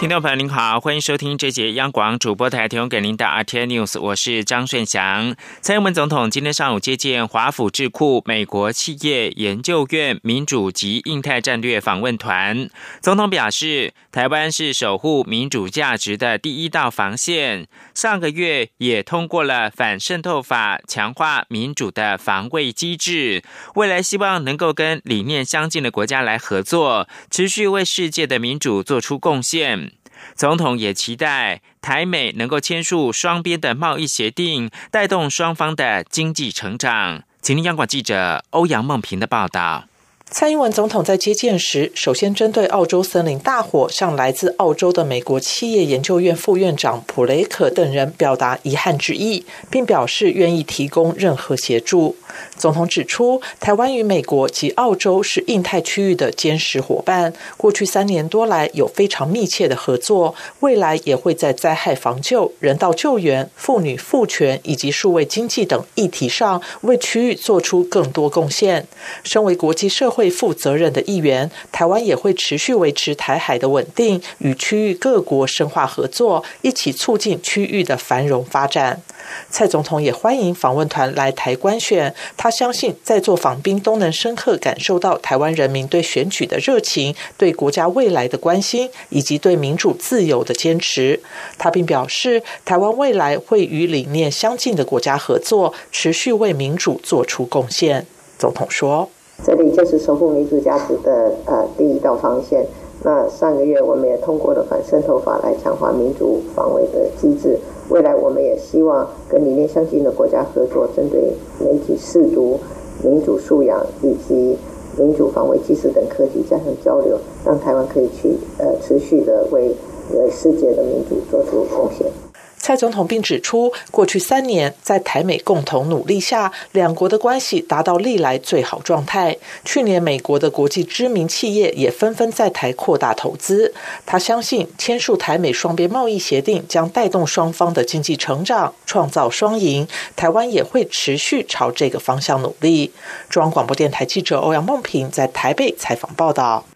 听众朋友您好，欢迎收听这节央广主播台提供给您的 RT News，我是张顺祥。蔡英文总统今天上午接见华府智库美国企业研究院民主及印太战略访问团。总统表示，台湾是守护民主价值的第一道防线。上个月也通过了反渗透法，强化民主的防卫机制。未来希望能够跟理念相近的国家来合作，持续为世界的民主做出贡献。总统也期待台美能够签署双边的贸易协定，带动双方的经济成长。请听央广记者欧阳梦平的报道。蔡英文总统在接见时，首先针对澳洲森林大火，向来自澳洲的美国企业研究院副院长普雷克等人表达遗憾之意，并表示愿意提供任何协助。总统指出，台湾与美国及澳洲是印太区域的坚实伙伴，过去三年多来有非常密切的合作，未来也会在灾害防救、人道救援、妇女赋权以及数位经济等议题上为区域做出更多贡献。身为国际社会。负责任的一员，台湾也会持续维持台海的稳定，与区域各国深化合作，一起促进区域的繁荣发展。蔡总统也欢迎访问团来台观选，他相信在座访宾都能深刻感受到台湾人民对选举的热情、对国家未来的关心以及对民主自由的坚持。他并表示，台湾未来会与理念相近的国家合作，持续为民主做出贡献。总统说。这里就是守护民主价值的呃第一道防线。那上个月我们也通过了反渗透法来强化民主防卫的机制。未来我们也希望跟理念相近的国家合作，针对媒体试读、民主素养以及民主防卫技术等课题加强交流，让台湾可以去呃持续的为呃世界的民主做出贡献。蔡总统并指出，过去三年在台美共同努力下，两国的关系达到历来最好状态。去年，美国的国际知名企业也纷纷在台扩大投资。他相信，签署台美双边贸易协定将带动双方的经济成长，创造双赢。台湾也会持续朝这个方向努力。中央广播电台记者欧阳梦平在台北采访报道。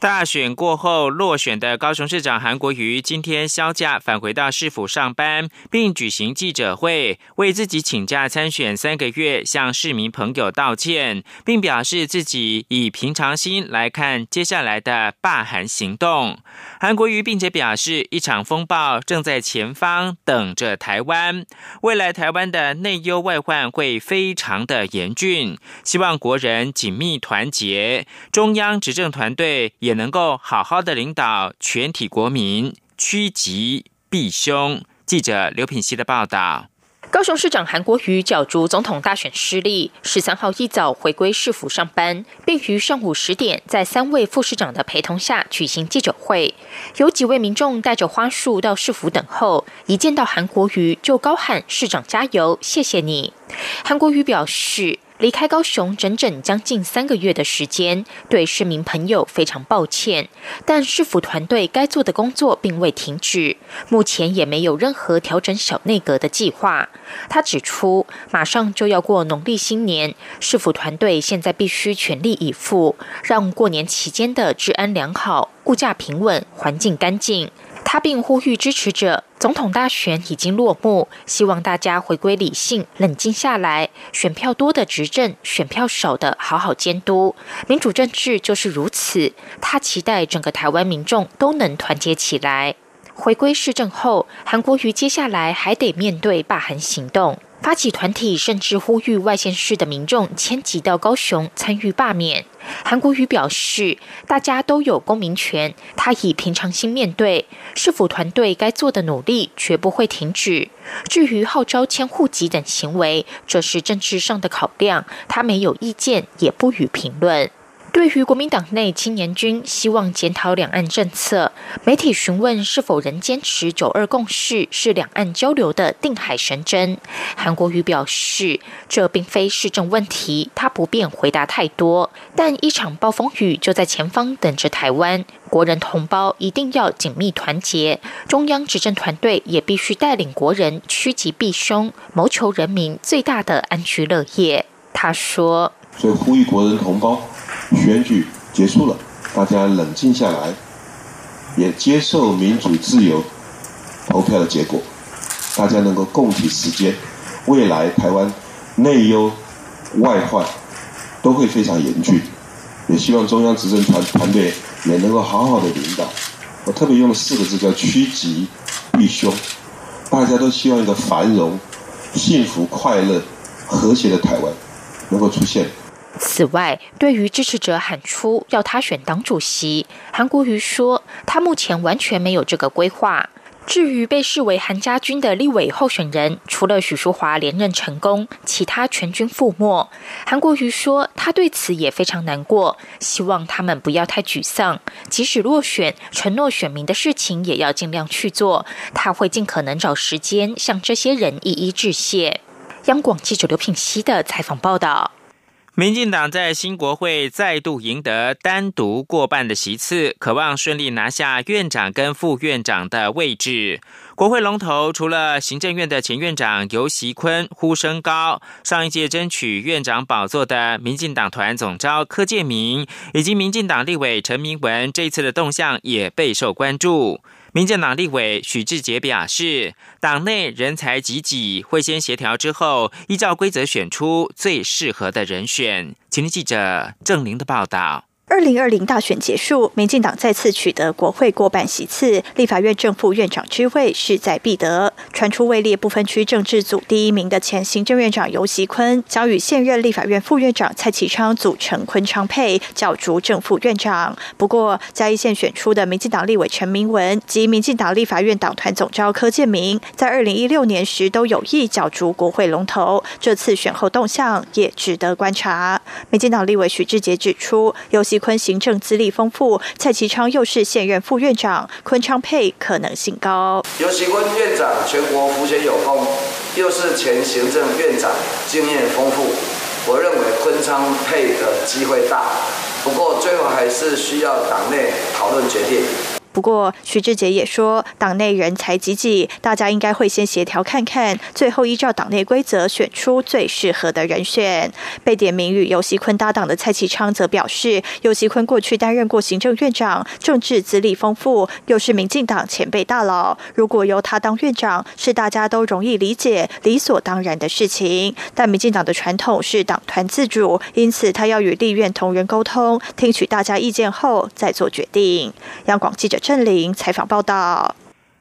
大选过后落选的高雄市长韩国瑜今天销假返回到市府上班，并举行记者会，为自己请假参选三个月向市民朋友道歉，并表示自己以平常心来看接下来的罢韩行动。韩国瑜并且表示，一场风暴正在前方等着台湾，未来台湾的内忧外患会非常的严峻，希望国人紧密团结，中央执政团队。也能够好好的领导全体国民，趋吉避凶。记者刘品熙的报道。高雄市长韩国瑜角逐总统大选失利，十三号一早回归市府上班，并于上午十点在三位副市长的陪同下举行记者会。有几位民众带着花束到市府等候，一见到韩国瑜就高喊“市长加油，谢谢你”。韩国瑜表示。离开高雄整整将近三个月的时间，对市民朋友非常抱歉。但市府团队该做的工作并未停止，目前也没有任何调整小内阁的计划。他指出，马上就要过农历新年，市府团队现在必须全力以赴，让过年期间的治安良好、物价平稳、环境干净。他并呼吁支持者，总统大选已经落幕，希望大家回归理性，冷静下来，选票多的执政，选票少的好好监督。民主政治就是如此。他期待整个台湾民众都能团结起来。回归市政后，韩国瑜接下来还得面对罢韩行动。发起团体甚至呼吁外县市的民众迁徙到高雄参与罢免。韩国瑜表示，大家都有公民权，他以平常心面对，市府团队该做的努力绝不会停止。至于号召迁户籍等行为，这是政治上的考量，他没有意见，也不予评论。对于国民党内青年军希望检讨两岸政策，媒体询问是否仍坚持九二共识是两岸交流的定海神针，韩国瑜表示这并非市政问题，他不便回答太多。但一场暴风雨就在前方等着台湾，国人同胞一定要紧密团结，中央执政团队也必须带领国人趋吉避凶，谋求人民最大的安居乐业。他说：“所以呼吁国人同胞。”选举结束了，大家冷静下来，也接受民主自由投票的结果，大家能够共体时间，未来台湾内忧外患都会非常严峻，也希望中央执政团团队也能够好好的领导。我特别用了四个字叫趋吉避凶，大家都希望一个繁荣、幸福、快乐、和谐的台湾能够出现。此外，对于支持者喊出要他选党主席，韩国瑜说他目前完全没有这个规划。至于被视为韩家军的立委候选人，除了许淑华连任成功，其他全军覆没。韩国瑜说他对此也非常难过，希望他们不要太沮丧，即使落选，承诺选民的事情也要尽量去做。他会尽可能找时间向这些人一一致谢。央广记者刘品熙的采访报道。民进党在新国会再度赢得单独过半的席次，渴望顺利拿下院长跟副院长的位置。国会龙头除了行政院的前院长游锡坤呼声高，上一届争取院长宝座的民进党团总召柯建明，以及民进党立委陈明文，这一次的动向也备受关注。民进党立委许志杰表示，党内人才济济，会先协调之后，依照规则选出最适合的人选。请听记者郑玲的报道。二零二零大选结束，民进党再次取得国会过半席次，立法院正副院长之位势在必得。传出位列不分区政治组第一名的前行政院长游锡坤，将与现任立法院副院长蔡启昌组成昆昌配，角逐正副院长。不过，嘉义县选出的民进党立委陈明文及民进党立法院党团总召柯建明，在二零一六年时都有意角逐国会龙头，这次选后动向也值得观察。民进党立委许志杰指出，游锡。坤行政资历丰富，蔡其昌又是现任副院长，昆昌配可能性高。尤其坤院长全国福学有功，又是前行政院长，经验丰富，我认为昆昌配的机会大。不过最后还是需要党内讨论决定。不过，徐志杰也说，党内人才济济，大家应该会先协调看看，最后依照党内规则选出最适合的人选。被点名与尤锡坤搭档的蔡启昌则表示，尤锡坤过去担任过行政院长，政治资历丰富，又是民进党前辈大佬，如果由他当院长，是大家都容易理解、理所当然的事情。但民进党的传统是党团自主，因此他要与立院同仁沟通，听取大家意见后再做决定。央广记者。郑玲采访报道：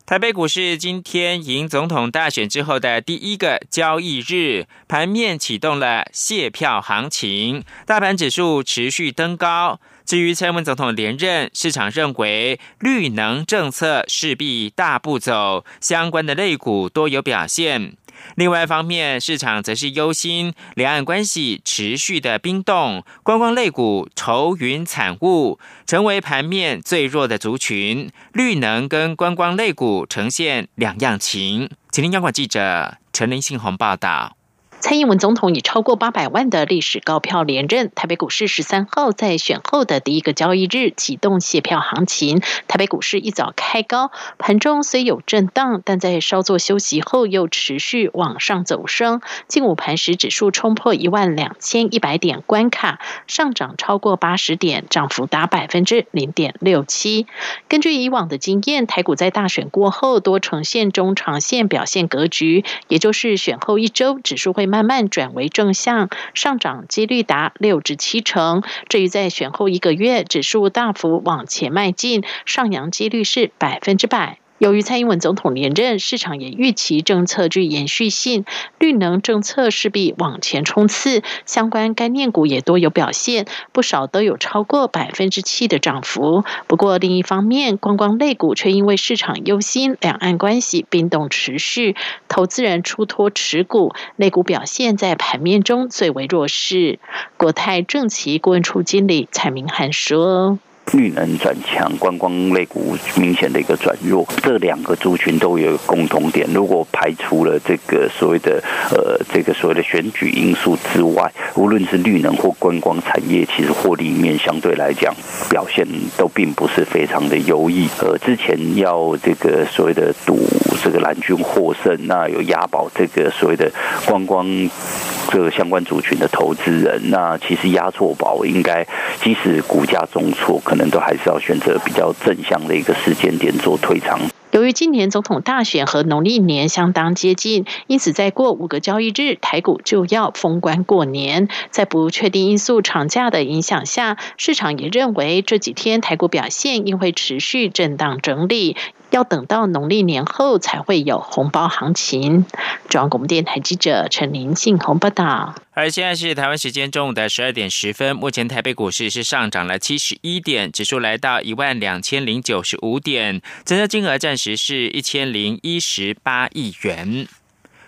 台北股市今天迎总统大选之后的第一个交易日，盘面启动了卸票行情，大盘指数持续登高。至于蔡英文总统连任，市场认为绿能政策势必大步走，相关的类股多有表现。另外一方面，市场则是忧心两岸关系持续的冰冻，观光类股愁云惨雾，成为盘面最弱的族群。绿能跟观光类股呈现两样情。请听央广记者陈林信宏报道。蔡英文总统以超过八百万的历史高票连任，台北股市十三号在选后的第一个交易日启动卸票行情。台北股市一早开高，盘中虽有震荡，但在稍作休息后又持续往上走升。近午盘时指数冲破一万两千一百点关卡，上涨超过八十点，涨幅达百分之零点六七。根据以往的经验，台股在大选过后多呈现中长线表现格局，也就是选后一周指数会。慢慢转为正向上涨，几率达六至七成。至于在选后一个月，指数大幅往前迈进，上扬几率是百分之百。由于蔡英文总统连任，市场也预期政策具延续性，绿能政策势必往前冲刺，相关概念股也多有表现，不少都有超过百分之七的涨幅。不过另一方面，观光类股却因为市场忧心两岸关系冰冻持续，投资人出脱持股，类股表现在盘面中最为弱势。国泰正奇顾问处经理蔡明涵说。绿能转强，观光类股明显的一个转弱，这两个族群都有共同点。如果排除了这个所谓的呃这个所谓的选举因素之外，无论是绿能或观光产业，其实获利面相对来讲表现都并不是非常的优异。呃，之前要这个所谓的赌这个蓝军获胜，那有押宝这个所谓的观光这个相关族群的投资人，那其实押错宝，应该即使股价重挫，可能都还是要选择比较正向的一个时间点做退场。由于今年总统大选和农历年相当接近，因此再过五个交易日，台股就要封关过年。在不确定因素长假的影响下，市场也认为这几天台股表现应会持续震荡整理。要等到农历年后才会有红包行情。中央广播电台记者陈林信红报道。而现在是台湾时间中午的十二点十分，目前台北股市是上涨了七十一点，指数来到一万两千零九十五点，成交金额暂时是一千零一十八亿元。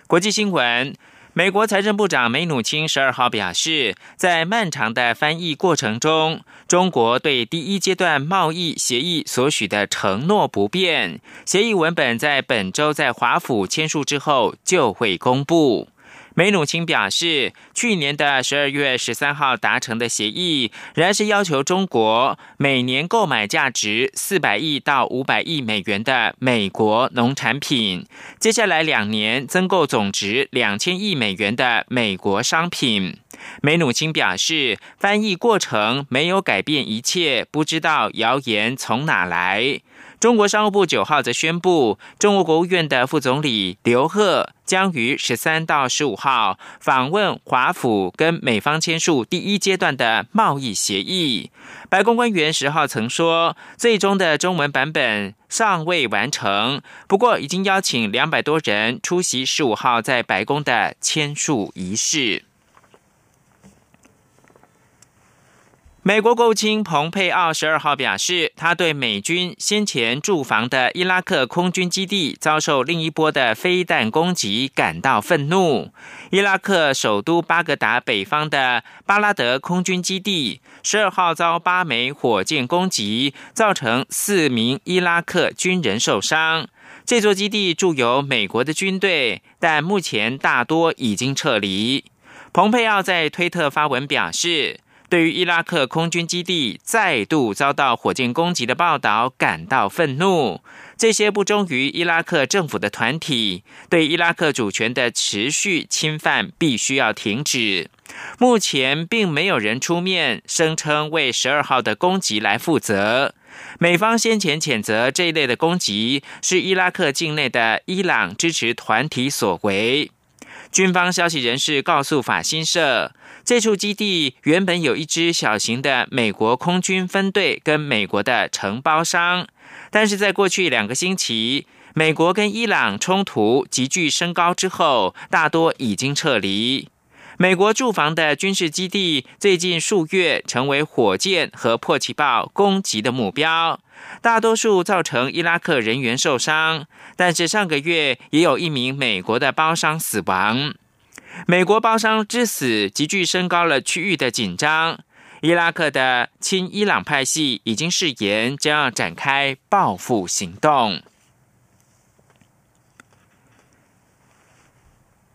国际新闻。美国财政部长梅努钦十二号表示，在漫长的翻译过程中，中国对第一阶段贸易协议所许的承诺不变。协议文本在本周在华府签署之后就会公布。梅努钦表示，去年的十二月十三号达成的协议，仍然是要求中国每年购买价值四百亿到五百亿美元的美国农产品，接下来两年增购总值两千亿美元的美国商品。梅努钦表示，翻译过程没有改变一切，不知道谣言从哪来。中国商务部九号则宣布，中国国务院的副总理刘鹤将于十三到十五号访问华府，跟美方签署第一阶段的贸易协议。白宫官员十号曾说，最终的中文版本尚未完成，不过已经邀请两百多人出席十五号在白宫的签署仪式。美国国务卿蓬佩奥十二号表示，他对美军先前驻防的伊拉克空军基地遭受另一波的飞弹攻击感到愤怒。伊拉克首都巴格达北方的巴拉德空军基地十二号遭八枚火箭攻击，造成四名伊拉克军人受伤。这座基地驻有美国的军队，但目前大多已经撤离。蓬佩奥在推特发文表示。对于伊拉克空军基地再度遭到火箭攻击的报道感到愤怒，这些不忠于伊拉克政府的团体对伊拉克主权的持续侵犯必须要停止。目前并没有人出面声称为十二号的攻击来负责。美方先前谴责这一类的攻击是伊拉克境内的伊朗支持团体所为。军方消息人士告诉法新社。这处基地原本有一支小型的美国空军分队跟美国的承包商，但是在过去两个星期，美国跟伊朗冲突急剧升高之后，大多已经撤离。美国驻防的军事基地最近数月成为火箭和迫击炮攻击的目标，大多数造成伊拉克人员受伤，但是上个月也有一名美国的包商死亡。美国包商之死急剧升高了区域的紧张。伊拉克的亲伊朗派系已经誓言将要展开报复行动。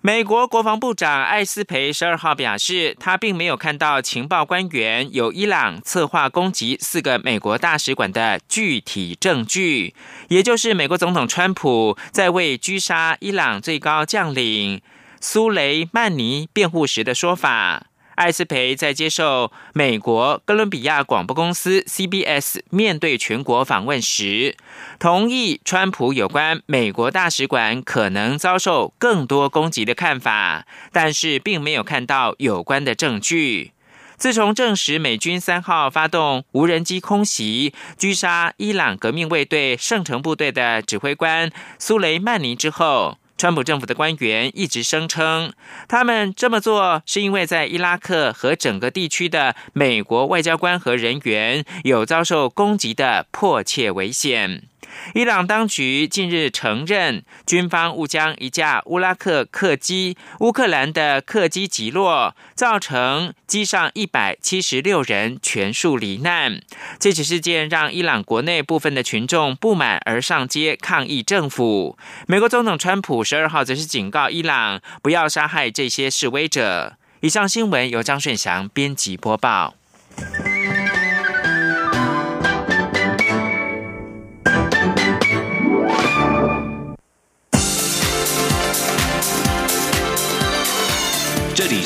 美国国防部长艾斯培十二号表示，他并没有看到情报官员有伊朗策划攻击四个美国大使馆的具体证据，也就是美国总统川普在为狙杀伊朗最高将领。苏雷曼尼辩护时的说法，艾斯培在接受美国哥伦比亚广播公司 CBS 面对全国访问时，同意川普有关美国大使馆可能遭受更多攻击的看法，但是并没有看到有关的证据。自从证实美军三号发动无人机空袭狙杀伊朗革命卫队圣城部队的指挥官苏雷曼尼之后。川普政府的官员一直声称，他们这么做是因为在伊拉克和整个地区的美国外交官和人员有遭受攻击的迫切危险。伊朗当局近日承认，军方误将一架乌拉克客机乌克兰的客机击落，造成机上一百七十六人全数罹难。这起事件让伊朗国内部分的群众不满而上街抗议政府。美国总统川普十二号则是警告伊朗不要杀害这些示威者。以上新闻由张顺祥编辑播报。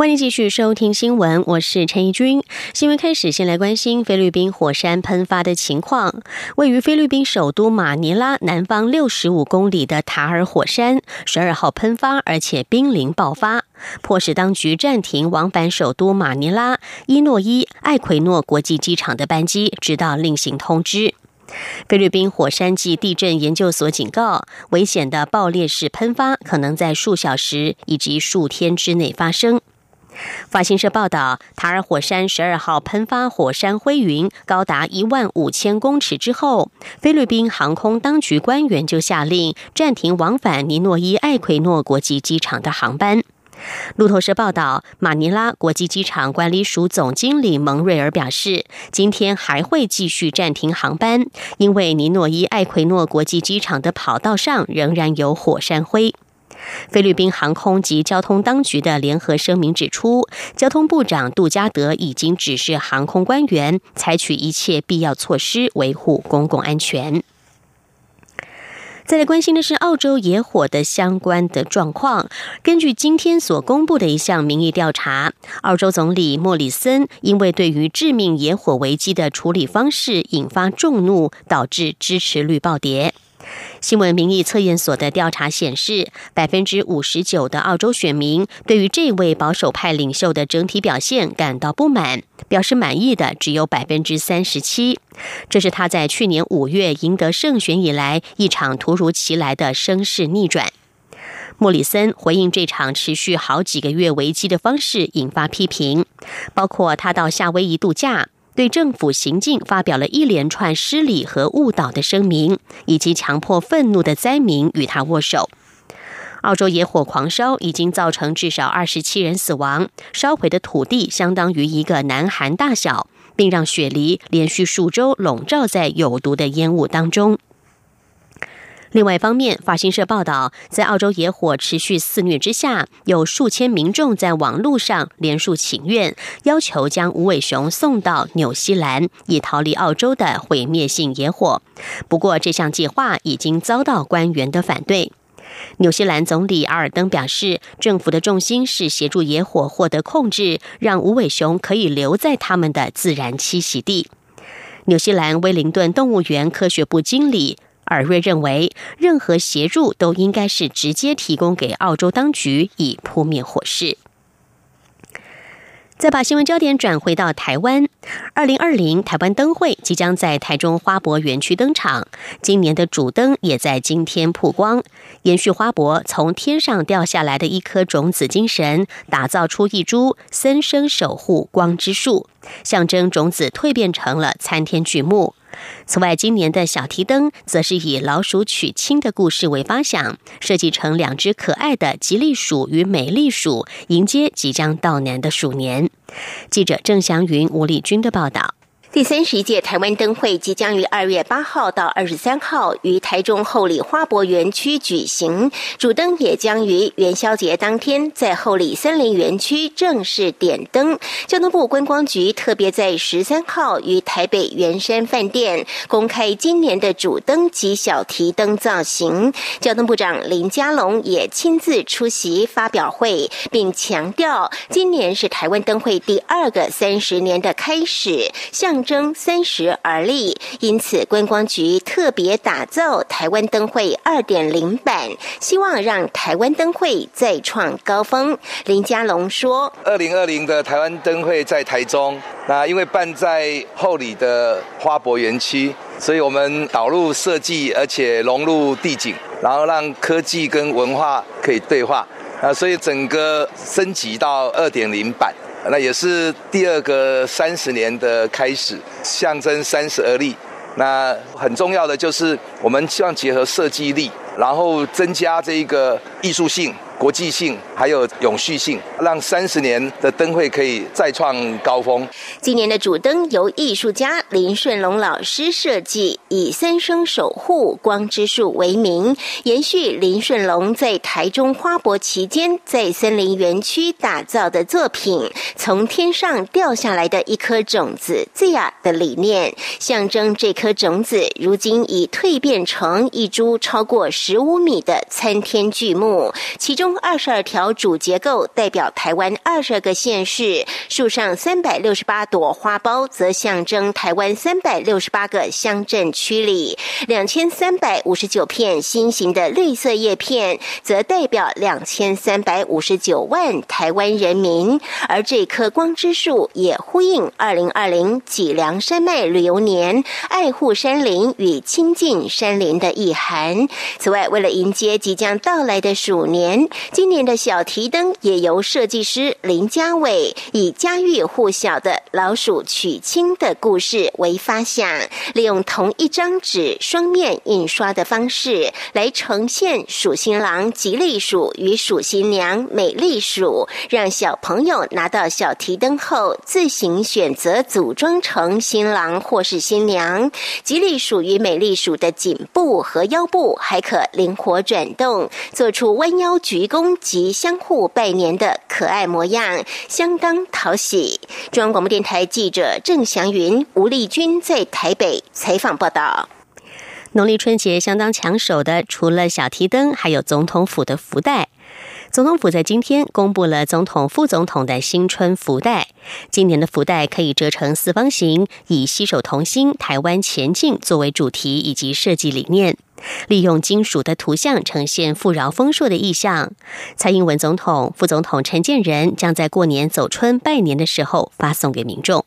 欢迎继续收听新闻，我是陈怡君。新闻开始，先来关心菲律宾火山喷发的情况。位于菲律宾首都马尼拉南方六十五公里的塔尔火山，十二号喷发，而且濒临爆发，迫使当局暂停往返首都马尼拉伊诺伊艾奎诺国际机场的班机，直到另行通知。菲律宾火山暨地震研究所警告，危险的爆裂式喷发可能在数小时以及数天之内发生。法新社报道，塔尔火山十二号喷发火山灰云高达一万五千公尺之后，菲律宾航空当局官员就下令暂停往返尼诺伊艾奎诺国际机场的航班。路透社报道，马尼拉国际机场管理署总经理蒙瑞尔表示，今天还会继续暂停航班，因为尼诺伊艾奎诺国际机场的跑道上仍然有火山灰。菲律宾航空及交通当局的联合声明指出，交通部长杜加德已经指示航空官员采取一切必要措施，维护公共安全。再来关心的是澳洲野火的相关的状况。根据今天所公布的一项民意调查，澳洲总理莫里森因为对于致命野火危机的处理方式引发众怒，导致支持率暴跌。新闻民意测验所的调查显示，百分之五十九的澳洲选民对于这位保守派领袖的整体表现感到不满，表示满意的只有百分之三十七。这是他在去年五月赢得胜选以来一场突如其来的声势逆转。莫里森回应这场持续好几个月危机的方式引发批评，包括他到夏威夷度假。对政府行径发表了一连串失礼和误导的声明，以及强迫愤怒的灾民与他握手。澳洲野火狂烧已经造成至少二十七人死亡，烧毁的土地相当于一个南韩大小，并让雪梨连续数周笼罩在有毒的烟雾当中。另外一方面，法新社报道，在澳洲野火持续肆虐之下，有数千民众在网络上连署请愿，要求将无尾熊送到纽西兰，以逃离澳洲的毁灭性野火。不过，这项计划已经遭到官员的反对。纽西兰总理阿尔登表示，政府的重心是协助野火获得控制，让无尾熊可以留在他们的自然栖息地。纽西兰威灵顿动物园科学部经理。尔瑞认为，任何协助都应该是直接提供给澳洲当局，以扑灭火势。再把新闻焦点转回到台湾，二零二零台湾灯会即将在台中花博园区登场。今年的主灯也在今天曝光，延续花博从天上掉下来的一颗种子精神，打造出一株森生守护光之树，象征种子蜕变成了参天巨木。此外，今年的小提灯则是以老鼠娶亲的故事为方向，设计成两只可爱的吉利鼠与美丽鼠，迎接即将到来的鼠年。记者郑祥云、吴丽君的报道。第三十一届台湾灯会即将于二月八号到二十三号于台中后里花博园区举行，主灯也将于元宵节当天在后里森林园区正式点灯。交通部观光局特别在十三号于台北圆山饭店公开今年的主灯及小提灯造型。交通部长林佳龙也亲自出席发表会，并强调今年是台湾灯会第二个三十年的开始，向象征三十而立，因此观光局特别打造台湾灯会二点零版，希望让台湾灯会再创高峰。林佳龙说：“二零二零的台湾灯会在台中，那因为办在后里的花博园区，所以我们导入设计，而且融入地景，然后让科技跟文化可以对话。”啊，所以整个升级到二点零版，那也是第二个三十年的开始，象征三十而立。那很重要的就是，我们希望结合设计力，然后增加这一个艺术性。国际性还有永续性，让三十年的灯会可以再创高峰。今年的主灯由艺术家林顺龙老师设计，以“三生守护光之树”为名，延续林顺龙在台中花博期间在森林园区打造的作品“从天上掉下来的一颗种子”这样的理念，象征这颗种子如今已蜕变成一株超过十五米的参天巨木，其中。二十二条主结构代表台湾二十二个县市，树上三百六十八朵花苞则象征台湾三百六十八个乡镇区里，两千三百五十九片新型的绿色叶片则代表两千三百五十九万台湾人民。而这棵光之树也呼应二零二零脊梁山脉旅游年，爱护山林与亲近山林的意涵。此外，为了迎接即将到来的鼠年。今年的小提灯也由设计师林家伟以家喻户晓的老鼠娶亲的故事为发想，利用同一张纸双面印刷的方式来呈现鼠新郎吉利鼠与鼠新娘美丽鼠，让小朋友拿到小提灯后自行选择组装成新郎或是新娘。吉利鼠与美丽鼠的颈部和腰部还可灵活转动，做出弯腰举。公及相互拜年的可爱模样，相当讨喜。中央广播电台记者郑祥云、吴丽君在台北采访报道。农历春节相当抢手的，除了小提灯，还有总统府的福袋。总统府在今天公布了总统、副总统的新春福袋。今年的福袋可以折成四方形，以“携手同心，台湾前进”作为主题以及设计理念，利用金属的图像呈现富饶丰硕的意象。蔡英文总统、副总统陈建仁将在过年走春拜年的时候发送给民众。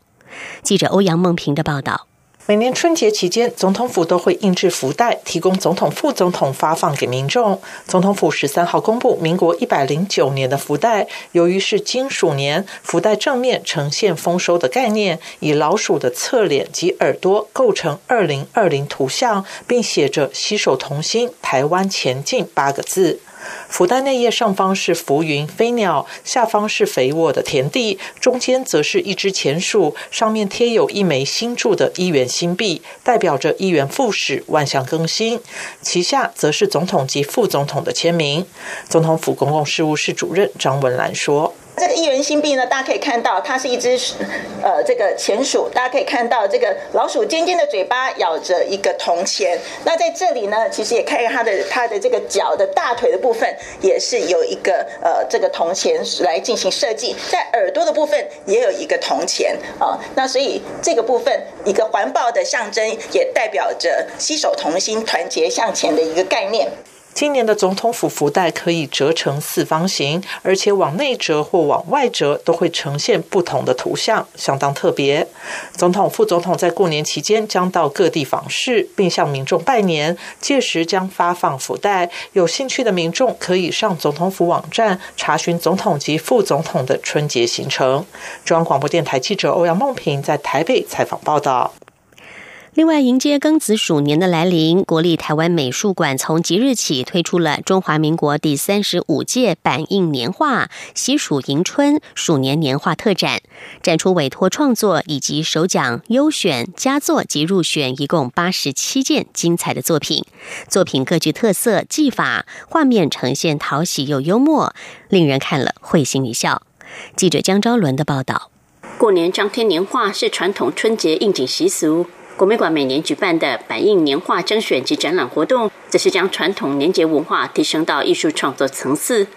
记者欧阳梦平的报道。每年春节期间，总统府都会印制福袋，提供总统、副总统发放给民众。总统府十三号公布民国一百零九年的福袋，由于是金属年，福袋正面呈现丰收的概念，以老鼠的侧脸及耳朵构成二零二零图像，并写着“携手同心，台湾前进”八个字。福袋内页上方是浮云飞鸟，下方是肥沃的田地，中间则是一只钱树，上面贴有一枚新铸的一元新币，代表着一元复始，万象更新。旗下则是总统及副总统的签名。总统府公共事务室主任张文兰说。这个一元新币呢，大家可以看到，它是一只呃这个钱鼠，大家可以看到这个老鼠尖尖的嘴巴咬着一个铜钱。那在这里呢，其实也看看它的它的这个脚的大腿的部分，也是有一个呃这个铜钱来进行设计，在耳朵的部分也有一个铜钱啊。那所以这个部分一个环保的象征，也代表着携手同心、团结向前的一个概念。今年的总统府福袋可以折成四方形，而且往内折或往外折都会呈现不同的图像，相当特别。总统、副总统在过年期间将到各地访视，并向民众拜年，届时将发放福袋。有兴趣的民众可以上总统府网站查询总统及副总统的春节行程。中央广播电台记者欧阳梦平在台北采访报道。另外，迎接庚子鼠年的来临，国立台湾美术馆从即日起推出了中华民国第三十五届版印年画“喜鼠迎春”鼠年年画特展，展出委托创作以及首奖、优选、佳作及入选一共八十七件精彩的作品。作品各具特色、技法，画面呈现讨喜又幽默，令人看了会心一笑。记者江昭伦的报道：过年张贴年画是传统春节应景习俗。国美馆每年举办的百印年画征选及展览活动，则是将传统年节文化提升到艺术创作层次。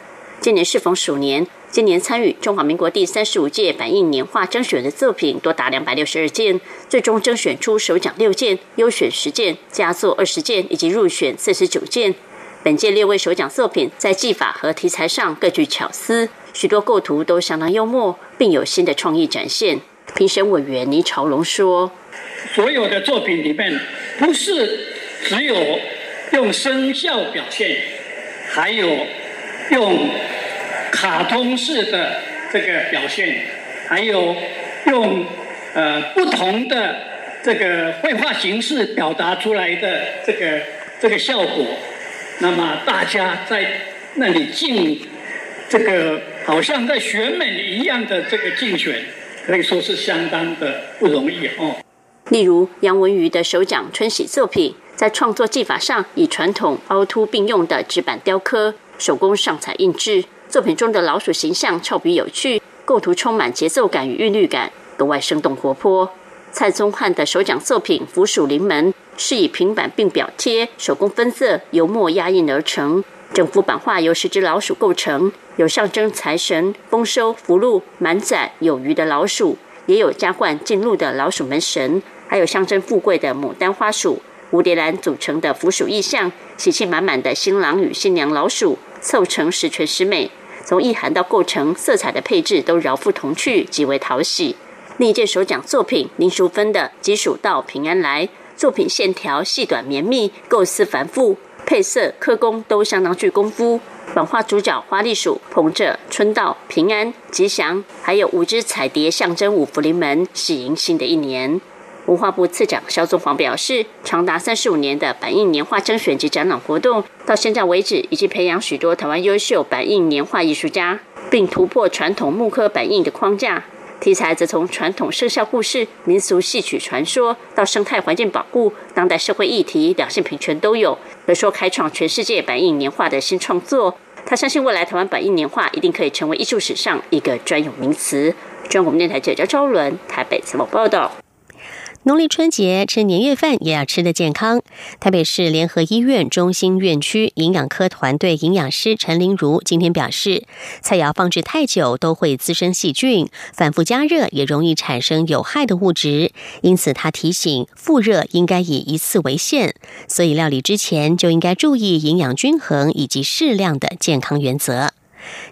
今年适逢鼠年，今年参与中华民国第三十五届百印年画征选的作品多达两百六十二件，最终征选出首奖六件、优选十件、佳作二十件以及入选四十九件。本届六位首奖作品在技法和题材上各具巧思，许多构图都相当幽默，并有新的创意展现。评审委员倪朝龙说：“所有的作品里面，不是只有用声效表现，还有用。”卡通式的这个表现，还有用呃不同的这个绘画形式表达出来的这个这个效果，那么大家在那里竞这个好像在选美一样的这个竞选，可以说是相当的不容易哦。例如杨文瑜的首奖春喜作品，在创作技法上以传统凹凸并用的纸板雕刻、手工上彩印制。作品中的老鼠形象俏皮有趣，构图充满节奏感与韵律感，格外生动活泼。蔡宗翰的首奖作品《腐鼠临门》是以平板并表贴、手工分色、油墨压印而成。整幅版画由十只老鼠构成，有象征财神、丰收、福禄、满载有余的老鼠，也有加冠进禄的老鼠门神，还有象征富贵的牡丹花鼠、蝴蝶兰组成的腐鼠意象，喜气满满的新郎与新娘老鼠，凑成十全十美。从意涵到构成、色彩的配置都饶富童趣，极为讨喜。另一件首奖作品林淑芬的《吉鼠到平安来》，作品线条细短绵密，构思繁复，配色刻工都相当具功夫。版画主角花栗鼠捧着春到、平安、吉祥，还有五只彩蝶象征五福临门，喜迎新的一年。文化部次长肖宗煌表示，长达三十五年的版印年画征选及展览活动，到现在为止，已经培养许多台湾优秀版印年画艺术家，并突破传统木刻版印的框架。题材则从传统生肖故事、民俗戏曲传说，到生态环境保护、当代社会议题、两性平权都有，可说开创全世界版印年画的新创作。他相信未来台湾版印年画一定可以成为艺术史上一个专有名词。中国电台记者赵伦台北采访报道。农历春节吃年夜饭也要吃得健康。台北市联合医院中心院区营养科团队营养师陈玲如今天表示，菜肴放置太久都会滋生细菌，反复加热也容易产生有害的物质。因此，他提醒复热应该以一次为限，所以料理之前就应该注意营养均衡以及适量的健康原则。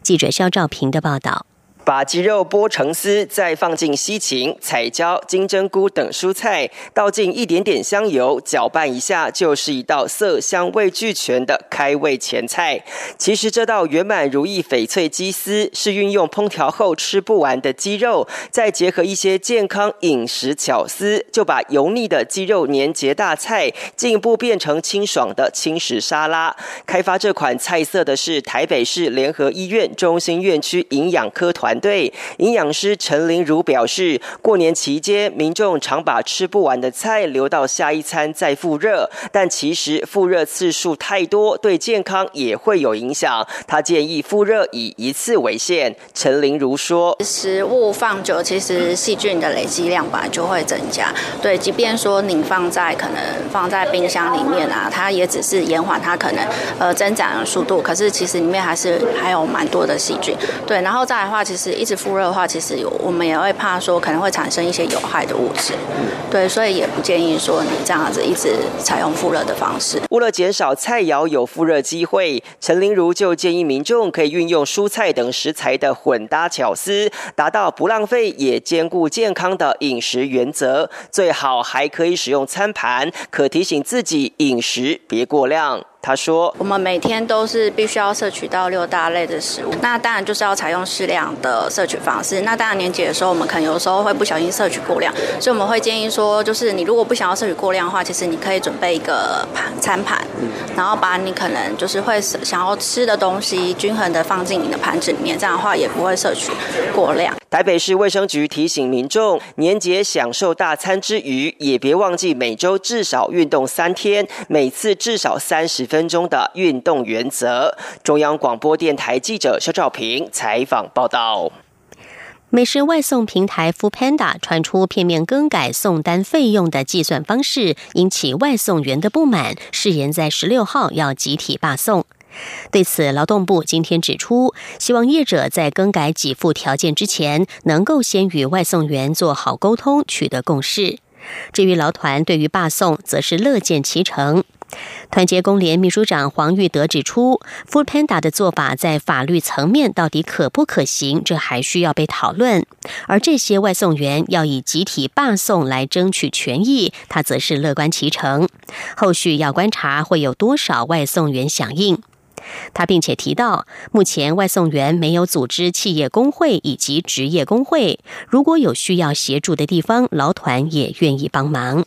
记者肖兆平的报道。把鸡肉剥成丝，再放进西芹、彩椒、金针菇等蔬菜，倒进一点点香油，搅拌一下，就是一道色香味俱全的开胃前菜。其实这道圆满如意翡翠鸡丝，是运用烹调后吃不完的鸡肉，再结合一些健康饮食巧思，就把油腻的鸡肉年节大菜进一步变成清爽的轻食沙拉。开发这款菜色的是台北市联合医院中心院区营养科团。对营养师陈玲如表示，过年期间民众常把吃不完的菜留到下一餐再复热，但其实复热次数太多，对健康也会有影响。他建议复热以一次为限。陈玲如说：“食物放久，其实细菌的累积量本来就会增加。对，即便说你放在可能放在冰箱里面啊，它也只是延缓它可能呃增长的速度，可是其实里面还是还有蛮多的细菌。对，然后再来的话，其实。是一直复热的话，其实我们也会怕说可能会产生一些有害的物质，对，所以也不建议说你这样子一直采用复热的方式。为了减少菜肴有复热机会，陈玲如就建议民众可以运用蔬菜等食材的混搭巧思，达到不浪费也兼顾健康的饮食原则。最好还可以使用餐盘，可提醒自己饮食别过量。他说：“我们每天都是必须要摄取到六大类的食物，那当然就是要采用适量的摄取方式。那当然年节的时候，我们可能有时候会不小心摄取过量，所以我们会建议说，就是你如果不想要摄取过量的话，其实你可以准备一个盘餐盘，然后把你可能就是会想要吃的东西均衡的放进你的盘子里面，这样的话也不会摄取过量。”台北市卫生局提醒民众，年节享受大餐之余，也别忘记每周至少运动三天，每次至少三十分钟的运动原则。中央广播电台记者肖兆平采访报道。美食外送平台 f o o Panda 传出片面更改送单费用的计算方式，引起外送员的不满，誓言在十六号要集体罢送。对此，劳动部今天指出，希望业者在更改给付条件之前，能够先与外送员做好沟通，取得共识。至于劳团对于罢送，则是乐见其成。团结工联秘书长黄玉德指出，Food Panda 的做法在法律层面到底可不可行，这还需要被讨论。而这些外送员要以集体罢送来争取权益，他则是乐观其成。后续要观察会有多少外送员响应。他并且提到，目前外送员没有组织企业工会以及职业工会，如果有需要协助的地方，劳团也愿意帮忙。